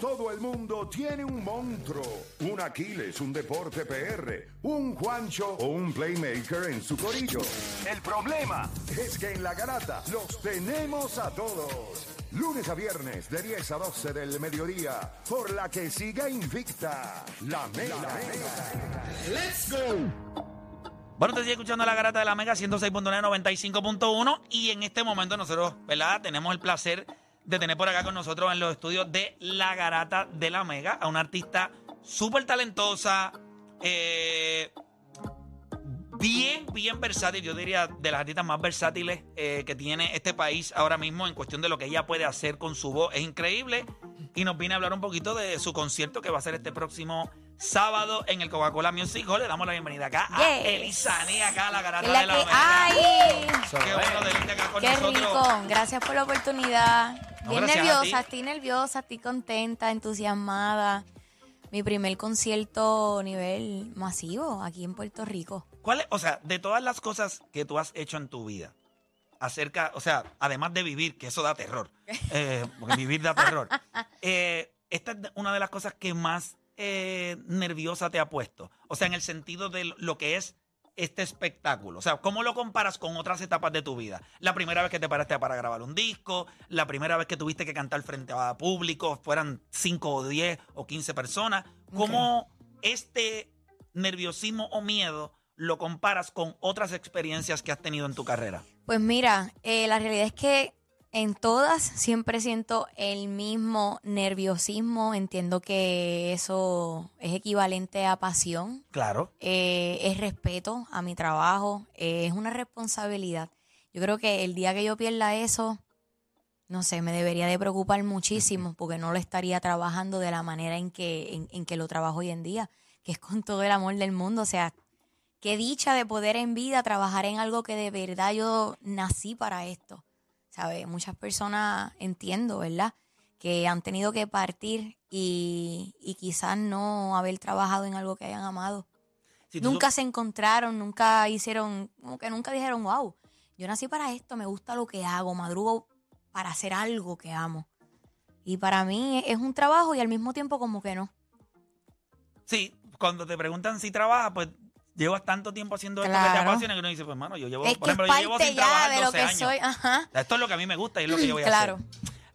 todo el mundo tiene un monstruo, un Aquiles, un Deporte PR, un Juancho o un Playmaker en su corillo. El problema es que en la garata los tenemos a todos. Lunes a viernes de 10 a 12 del mediodía, por la que siga invicta la Mega. ¡Let's go! Bueno, te estoy escuchando la garata de la Mega 106.9, 95.1 y en este momento nosotros, ¿verdad? Tenemos el placer de tener por acá con nosotros en los estudios de La Garata de la Mega a una artista súper talentosa, eh, bien, bien versátil, yo diría de las artistas más versátiles eh, que tiene este país ahora mismo en cuestión de lo que ella puede hacer con su voz. Es increíble y nos viene a hablar un poquito de su concierto que va a ser este próximo sábado en el Coca-Cola Music Hall. Le damos la bienvenida acá a Yes. Elisani, acá a La Garata la de la que hay. Qué bueno tenerte acá con Qué nosotros. rico. Gracias por la oportunidad. No, Bien nerviosa, ti. estoy nerviosa, estoy contenta, entusiasmada. Mi primer concierto a nivel masivo aquí en Puerto Rico. ¿Cuál es, o sea, de todas las cosas que tú has hecho en tu vida, acerca, o sea, además de vivir, que eso da terror, eh, porque vivir da terror, eh, esta es una de las cosas que más eh, nerviosa te ha puesto. O sea, en el sentido de lo que es este espectáculo. O sea, ¿cómo lo comparas con otras etapas de tu vida? La primera vez que te paraste para grabar un disco, la primera vez que tuviste que cantar frente a público, fueran 5 o 10 o 15 personas. ¿Cómo este nerviosismo o miedo lo comparas con otras experiencias que has tenido en tu carrera? Pues mira, eh, la realidad es que en todas siempre siento el mismo nerviosismo. Entiendo que eso es equivalente a pasión. Claro. eh, es respeto a mi trabajo, eh, es una responsabilidad. Yo creo que el día que yo pierda eso, no sé, me debería de preocupar muchísimo porque no lo estaría trabajando de la manera en que, en, en que lo trabajo hoy en día, que es con todo el amor del mundo. O sea, qué dicha de poder en vida trabajar en algo que de verdad yo nací para esto. ¿Sabes? Muchas personas entiendo, ¿verdad? Que han tenido que partir y, y quizás no haber trabajado en algo que hayan amado. Si Nunca se encontraron, nunca hicieron, como que nunca dijeron, wow, yo nací para esto, me gusta lo que hago, madrugo para hacer algo que amo. Y para mí es un trabajo y al mismo tiempo como que no. Sí, cuando te preguntan si trabajas, pues llevas tanto tiempo haciendo esto que te apasiona que uno dice, pues mano, yo llevo, es por ejemplo, yo llevo sin trabajar de lo 12 que años. soy. Ajá. Esto es lo que a mí me gusta y es lo que yo voy a hacer.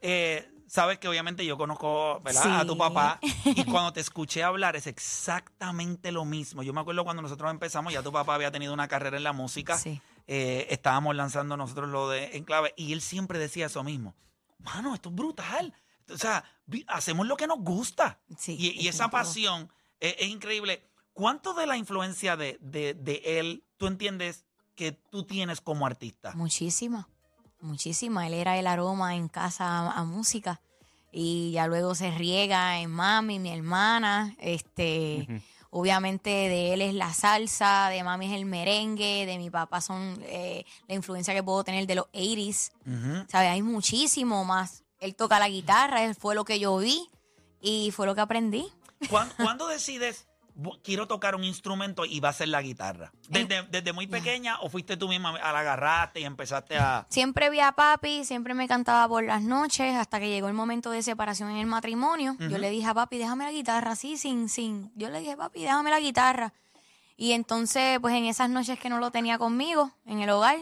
Eh, Sabes que obviamente yo conozco ¿verdad? Sí. a tu papá y cuando te escuché hablar es exactamente lo mismo. Yo me acuerdo cuando nosotros empezamos, ya tu papá había tenido una carrera en la música, Sí. eh, estábamos lanzando nosotros lo de Enclave y él siempre decía eso mismo. Mano, esto es brutal. O sea, hacemos lo que nos gusta. Sí, y, y esa pasión eh, es increíble. ¿Cuánto de la influencia de, de, de él tú entiendes que tú tienes como artista? Muchísima, muchísima. Él era el aroma en casa a, a música y ya luego se riega en mami, mi hermana. Este, obviamente de él es la salsa, de mami es el merengue, de mi papá son eh, la influencia que puedo tener de los 80s. Ujú. ¿Sabes? Hay muchísimo más. Él toca la guitarra, él fue lo que yo vi y fue lo que aprendí. ¿Cuán- ¿Cuándo decides, "Bu- quiero tocar un instrumento y va a ser la guitarra? ¿Desde, desde muy pequeña o fuiste tú misma a la agarraste y empezaste a... Siempre vi a papi, siempre me cantaba por las noches, hasta que llegó el momento de separación en el matrimonio. Yo le dije a papi, déjame la guitarra, así, sin, sin. Yo le dije, papi, déjame la guitarra. Y entonces, pues en esas noches que no lo tenía conmigo, en el hogar,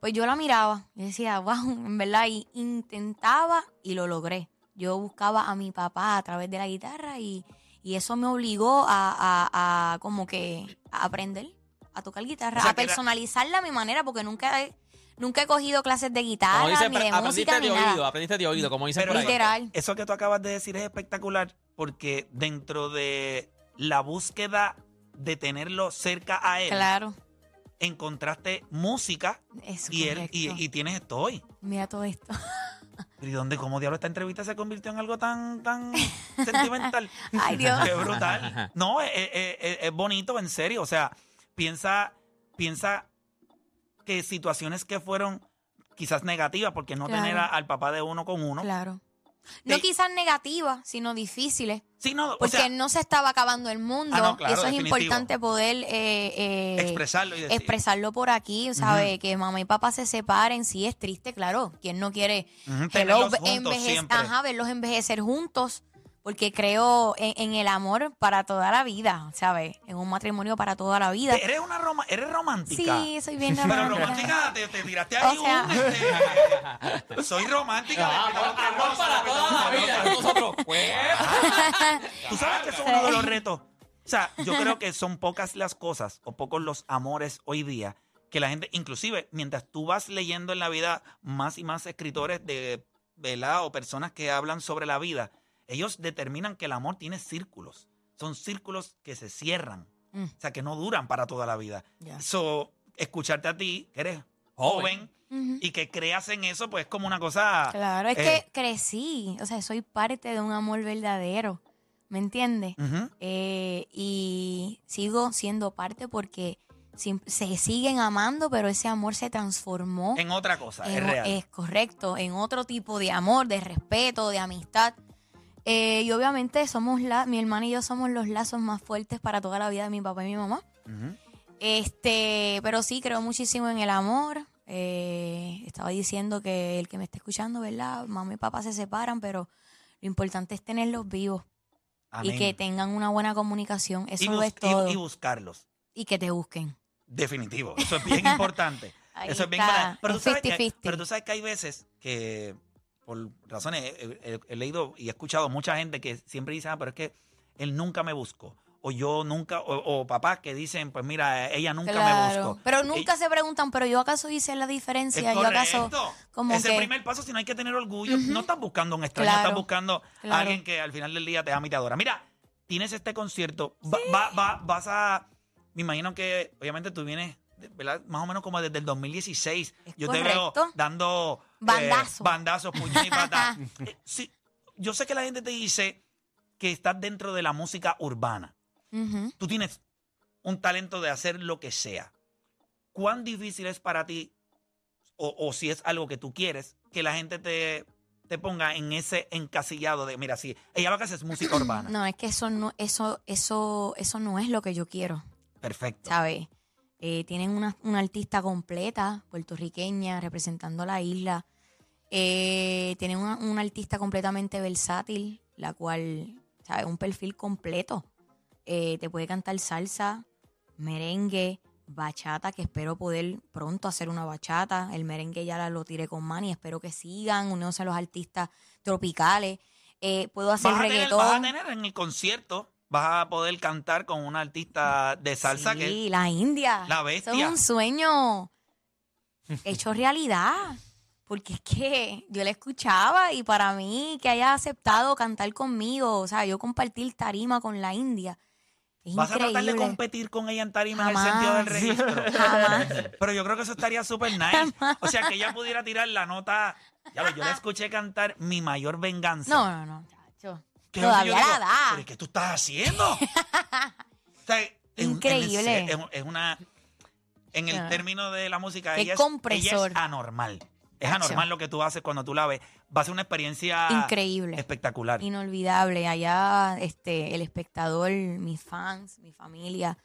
pues yo la miraba y decía, wow, en verdad, y intentaba y lo logré. Yo buscaba a mi papá a través de la guitarra y, y eso me obligó a, a- a como que a aprender a tocar guitarra, O sea, a personalizarla a mi manera, porque nunca he, nunca he cogido clases de guitarra, Como dice, ni de aprendiste música, de ni oído, nada. aprendiste de oído, como dicen Pero por ahí. Literal. Eso que tú acabas de decir es espectacular porque dentro de la búsqueda de tenerlo cerca a él, Claro, encontraste música es y, él, y, y tienes esto hoy. Mira todo esto. ¿Y dónde, cómo diablo esta entrevista se convirtió en algo tan, tan sentimental? Ay, Dios. Qué brutal. No, es, es- es- es bonito, en serio. O sea, piensa, piensa que situaciones que fueron quizás negativas, porque no Claro. tener a- al papá de uno con uno. Claro. No Te- quizás negativas, sino difíciles. Sí, no, Porque sea, no se estaba acabando el mundo. Ah, no, claro, y eso es definitivo. importante poder eh, eh, expresarlo y expresarlo por aquí, ¿sabes? Que mamá y papá se separen, sí es triste, claro. ¿Quién no quiere hello, tenerlos juntos enveje- ajá, verlos envejecer juntos? Porque creo en, en el amor para toda la vida, ¿sabes? En un matrimonio para toda la vida. ¿Eres, una roma ¿Eres romántica? Sí, soy bien Pero romántica. romántica, te, te tiraste ahí O sea- un... este, soy romántica. Amor para toda la vida. Nosotros, pues. Tú sabes que eso es uno de los retos. O sea, yo creo que son pocas las cosas o pocos los amores hoy día que la gente, inclusive, mientras tú vas leyendo en la vida más y más escritores de, ¿verdad? O personas que hablan sobre la vida, ellos determinan que el amor tiene círculos. Son círculos que se cierran. Mm. O sea, que no duran para toda la vida. Ya. So, escucharte a ti, que eres joven, y que creas en eso, pues es como una cosa... Claro, es eh, que crecí, o sea, soy parte de un amor verdadero, ¿me entiendes? Eh, y sigo siendo parte porque se siguen amando, pero ese amor se transformó. En otra cosa, es en real. es correcto, en otro tipo de amor, de respeto, de amistad. Eh, y obviamente somos la, mi hermana y yo somos los lazos más fuertes para toda la vida de mi papá y mi mamá. Este, pero sí, creo muchísimo en el amor. Eh, estaba diciendo que el que me está escuchando, ¿verdad? Mamá y papá se separan, pero lo importante es tenerlos vivos y Amén. que tengan una buena comunicación. Eso y, lo es y- todo. y buscarlos. Y que te busquen. Definitivo. Eso es bien importante. Ahí Eso es bien importante. Pero, tú es sabes que, 50-50. pero tú sabes que hay veces que, por razones, he, he- he leído y he escuchado mucha gente que siempre dice, ah, pero es que él nunca me buscó. O yo nunca, o, o papás que dicen, pues mira, ella nunca me buscó. Pero nunca se preguntan, pero yo acaso hice la es diferencia, yo acaso como Ese que primer paso, si no hay que tener orgullo. No estás buscando un extraño, Claro, estás buscando a alguien que al final del día te ama y te adora. Mira, tienes este concierto, va- va- va- vas a, me imagino que obviamente tú vienes, ¿verdad? Más o menos como desde el 2016. Es yo te veo correcto. Eh, Bandazo. bandazos, puños y patas. Eh, sí, yo sé que la gente te dice que estás dentro de la música urbana. Tú tienes un talento de hacer lo que sea. ¿Cuán difícil es para ti, o, o si es algo que tú quieres, que la gente te, te ponga en ese encasillado de, mira, sí, ella lo que hace es música urbana? No, es que eso no, eso, eso, eso no es lo que yo quiero, Perfecto. ¿sabes? Eh, tienen una, una artista completa, puertorriqueña, representando la isla. Eh, tienen una, una artista completamente versátil, la cual, ¿sabes? Un perfil completo. Eh, te puede cantar salsa, merengue, bachata, que espero poder pronto hacer una bachata. El merengue ya la- lo tiré con Manny, espero que sigan, uniéndose a los artistas tropicales. Eh, puedo hacer Vas a, tener, reggaetón. vas a tener en el concierto, vas a poder cantar con una artista de salsa sí, que la India. La Eso bestia. es un sueño hecho realidad. Porque es que yo la escuchaba y para mí que haya aceptado cantar conmigo, o sea, yo compartir tarima con la India, es vas a tratar de competir con ella en tarima en el Jamás. sentido del registro. Jamás. Pero yo creo que eso estaría súper nice. O sea, que ella pudiera tirar la nota. Ya lo, yo la escuché cantar Mi Mayor Venganza. No, no, no. Que Todavía digo, la da. ¿Pero qué tú estás haciendo? o sea, es Increíble. Es, es una. En el Ah. término de la música, ella es, ella es anormal. Es anormal lo que tú haces cuando tú la ves. Va a ser una experiencia Increíble. espectacular. Inolvidable. Allá, este, el espectador, mis fans, mi familia,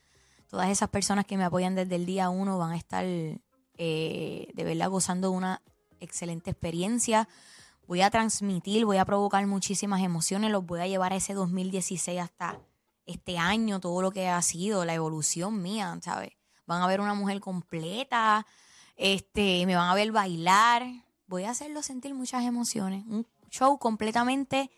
todas esas personas que me apoyan desde el día uno van a estar eh, de verdad gozando de una excelente experiencia. Voy a transmitir, voy a provocar muchísimas emociones, los voy a llevar a ese 2016 hasta este año, todo lo que ha sido, la evolución mía, ¿sabes? Van a ver una mujer completa, este, me van a ver bailar, voy a hacerlo sentir muchas emociones. Un show completamente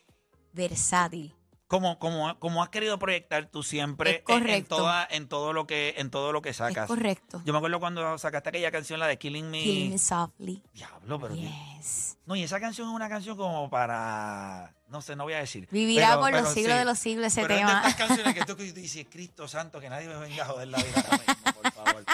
versátil. Como, como, como has querido proyectar tú siempre Es en- en, toda, en todo lo que, en todo lo que sacas. Es correcto. Yo me acuerdo cuando sacaste aquella canción, la de Killing Me. Killing me softly. Diablo, pero. Yes. No, y esa canción es una canción como para. No sé, no voy a decir. Vivirá Pero- por los siglos sí. de los siglos ese Pero es de tema. estas canciones que tú que dices, Cristo Santo, que nadie me venga a joder la vida ahora mismo, por favor.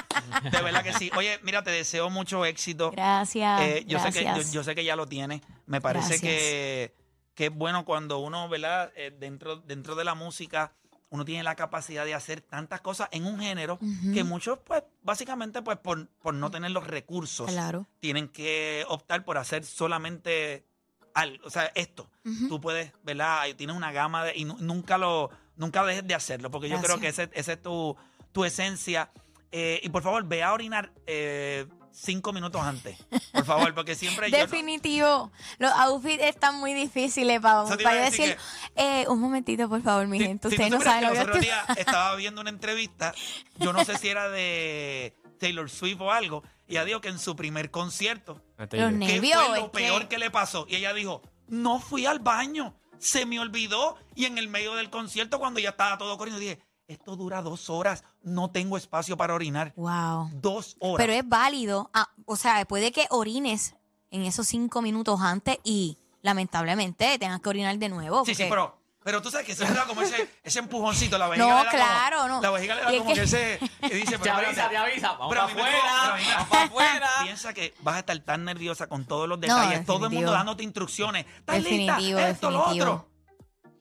De verdad que sí. Oye, mira, te deseo mucho éxito. Gracias. Eh, yo, sé que, yo, sé que ya lo tienes. Me parece Gracias. que, que es bueno cuando uno, ¿verdad? Eh, dentro, dentro de la música, uno tiene la capacidad de hacer tantas cosas en un género que muchos, pues, básicamente, pues, por, por no tener los recursos, Claro. tienen que optar por hacer solamente algo. O sea, esto. Tú puedes, ¿verdad? Tienes una gama de. Y nu- nunca lo. Nunca dejes de hacerlo. Porque yo creo que Gracias. ese, esa es tu, tu esencia. Eh, y por favor, ve a orinar. eh, cinco minutos antes. Por favor, porque siempre yo... no- Definitivo. Los outfits están muy difíciles para, para decir eh, un momentito, por favor, mi Si- gente. Ustedes no saben lo que estoy... días estaba viendo una entrevista, yo no sé si era de Taylor Swift o algo, y ella dijo que en su primer concierto, Los ¿qué nervios. fue lo peor que- que le pasó? Y ella dijo, no fui al baño, se me olvidó, y en el medio del concierto, cuando ya estaba todo corriendo, dije, esto dura dos horas, no tengo espacio para orinar. Wow. Dos horas. Pero es válido. Ah, o sea, puede que orines en esos cinco minutos antes y lamentablemente tengas que orinar de nuevo. Sí, sí, porque- pero, pero tú sabes que se le da como ese, ese empujoncito, la vejiga No, le da como- claro, no. La vejiga le da como que, que- ese, y dice, Te pero avisa, espérate, te avisa. Vamos para afuera. Vamos para afuera. Piensa que vas a estar tan nerviosa con todos los No, detalles, todo el mundo dándote instrucciones. ¿Estás lista? Definitivo, Esto, lo definitivo. otro.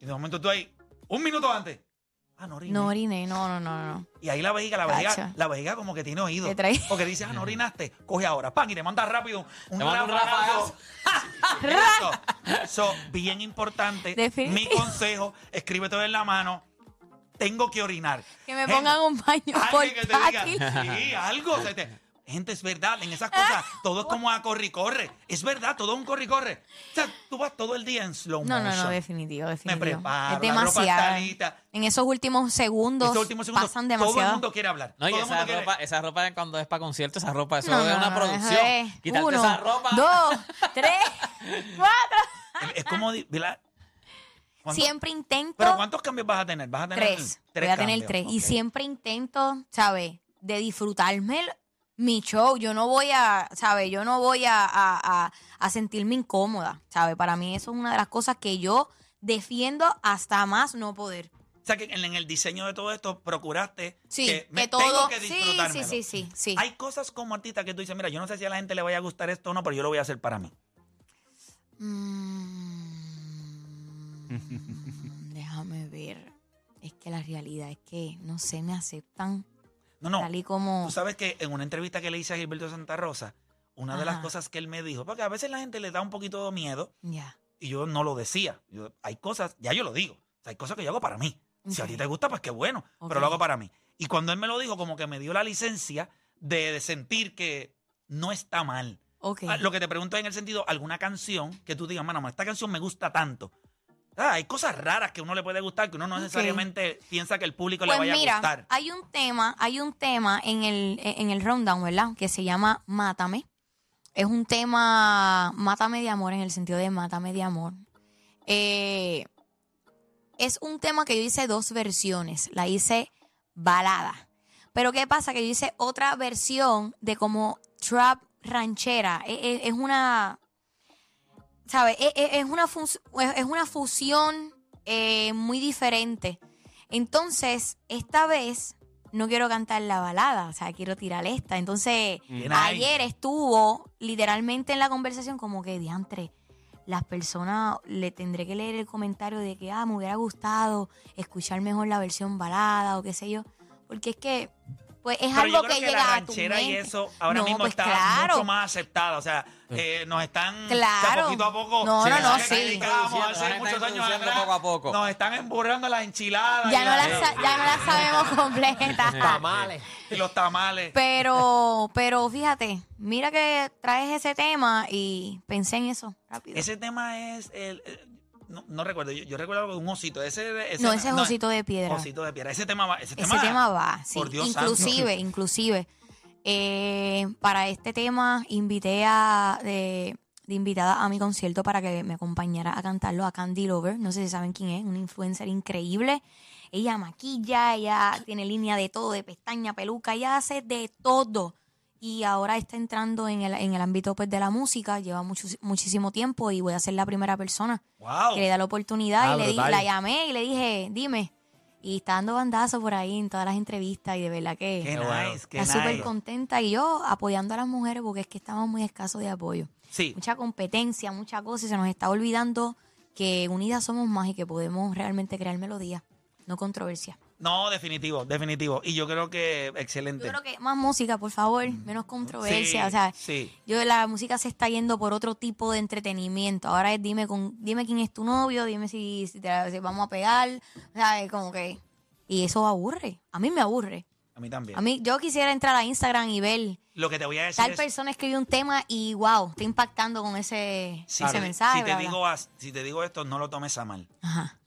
Y de momento tú ahí, un minuto antes. Ah, no oriné. No oriné, no, no, no, no. Y ahí la vejiga, la vejiga, Cacha. la vejiga como que tiene oído. Te trae- Porque dice, ah, no orinaste, coge ahora, pan, y te manda rápido un Te manda un rafagazo. Eso. So, bien importante. Definitivo. Mi consejo, escríbete en la mano. Tengo que orinar. Que me Gente, pongan un baño por Alguien que te diga, sí, algo. o sea, te- gente, es verdad, en esas cosas todo es como a corre y corre. Es verdad, todo es un corre y corre. O sea, tú vas todo el día en slow No, no, motion. no, definitivo, Me definitivo. preparo, es la ropa demasiado. lista. En esos últimos segundos, Estos últimos segundos, pasan todo el demasiado. mundo quiere hablar. No, y esa quiere- ropa, esa ropa cuando es para concierto, esa ropa, eso No, es no, una no, producción. es Quitarte uno, esa ropa. Dos, tres, cuatro. Es como... di- ¿verdad? ¿Cuánto- Siempre intento ¿Pero cuántos cambios vas a tener? ¿Vas a tener tres. Voy a tener cambios. tres. Y siempre intento, ¿sabes? De disfrutarme el- mi show. Yo no voy a, ¿sabes? Yo no voy a, a- a- a sentirme incómoda, ¿sabes? Para mí eso es una de las cosas que yo defiendo hasta más no poder. O sea, que en, en el diseño de todo esto procuraste Sí, que, me que todo. tengo que disfrutármelo. sí, sí, sí, sí. Hay cosas como artista que tú dices, mira, yo no sé si a la gente le vaya a gustar esto o no, pero yo lo voy a hacer para mí. Mm, déjame ver. Es que la realidad es que no sé, me aceptan No, no. tal y como. Tú sabes que en una entrevista que le hice a Gilberto Santa Rosa, una de las cosas que él me dijo, porque a veces la gente le da un poquito de miedo y yo no lo decía. Yo- hay cosas, ya yo lo digo, o sea, hay cosas que yo hago para mí. Si a ti te gusta, pues qué bueno, pero lo hago para mí. Y cuando él me lo dijo, como que me dio la licencia de, de sentir que no está mal. Ah, Lo que te pregunto es en el sentido, alguna canción que tú digas, mano, esta canción me gusta tanto. Ah, hay cosas raras que uno le puede gustar, que uno no necesariamente piensa que el público le Pues vaya mira, a gustar. hay un tema, hay un tema en el, en el rundown, ¿verdad? Que se llama Mátame. Es un tema Mátame de amor en el sentido de Mátame de amor. Eh, es un tema que yo hice dos versiones. La hice balada. Pero ¿qué pasa? Que yo hice otra versión de como trap ranchera. E- e- Es, una, ¿sabes? E- e- Es, una, es una fusión eh, muy diferente. Entonces, esta vez no quiero cantar la balada, o sea, quiero tirar esta. Entonces, Bien ahí. ayer estuvo literalmente en la conversación como que, diantre, las personas le tendré que leer el comentario de que, ah, me hubiera gustado escuchar mejor la versión balada o qué sé yo. Porque es que, pues es Pero algo yo creo que, que, llega la a tu ranchera y mente. eso ahora No, mismo pues está claro. mucho más aceptada. O sea, eh, nos están o sea, Claro. poquito a poco. No, no, no, sí. hace están muchos años atrás, poco a poco. Nos están emburrando las enchiladas Ya y, no, la- ya no la sabemos completa. Tamales. y los tamales. Pero, pero fíjate, mira que traes ese tema y pensé en eso rápido. Ese tema es el. No, no recuerdo, yo, yo recuerdo algo de un osito. Ese, ese, no, ese es osito de piedra. Osito de piedra. Ese tema va. Ese, Ese tema va, sí. por Dios inclusive, santo. inclusive, eh, para este tema invité a de, de invitada a mi concierto para que me acompañara a cantarlo a Candy Lover. No sé si saben quién es, una influencer increíble. Ella maquilla, ella tiene línea de todo, de pestaña, peluca, ella hace de todo. Y ahora está entrando en el, en el ámbito pues, de la música, lleva mucho, muchísimo tiempo y voy a ser la primera persona Wow. que le da la oportunidad Ah, y le di- la llamé y le dije, dime. Y está dando bandazos por ahí en todas las entrevistas y de verdad que Qué nice, está súper nice. contenta. Y yo apoyando a las mujeres porque es que estamos muy escasos de apoyo. Sí. Mucha competencia, mucha cosa y se nos está olvidando que unidas somos más y que podemos realmente crear melodías, no controversia. No, definitivo, definitivo. Y yo creo que excelente. Yo creo que más música, por favor, menos controversia. Sí, o sea, sí. yo la música se está yendo por otro tipo de entretenimiento. Ahora es dime con, dime quién es tu novio, dime si, si te si vamos a pegar, o sea, es como que y eso aburre. A mí me aburre. A mí también. A mí, yo quisiera entrar a Instagram y ver Lo que te voy a decir tal es... persona escribió un tema y wow, está impactando con ese, si ese te- mensaje. Si te, bla, digo, si te digo esto, no lo tomes a mal. Ajá.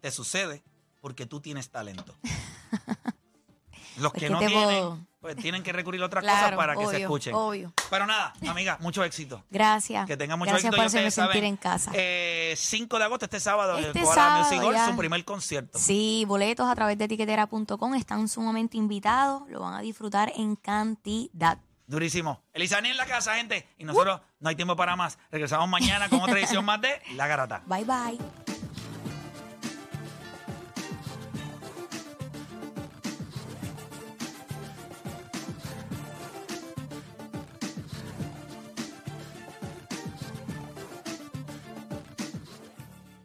Te sucede porque tú tienes talento. Los Pues, que ¿qué no tienen, pues tienen que recurrir a otras Claro, cosas para que se escuchen. obvio. Pero nada, amiga, mucho éxito. Gracias. Que tenga mucho Gracias éxito. por y hacerme sentir en casa. eh, 5 de agosto, este sábado, Este el sábado, Music Hall, su primer concierto. Sí, boletos a través de tiquetera.com están sumamente invitados, lo van a disfrutar en cantidad. Durísimo. Elizani en la casa, gente. Y nosotros no hay tiempo para más. Regresamos mañana con otra edición más de La Garata. Bye bye.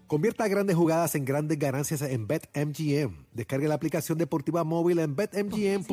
Convierta grandes jugadas en grandes ganancias en BetMGM. Descargue la aplicación deportiva móvil en BetMGM.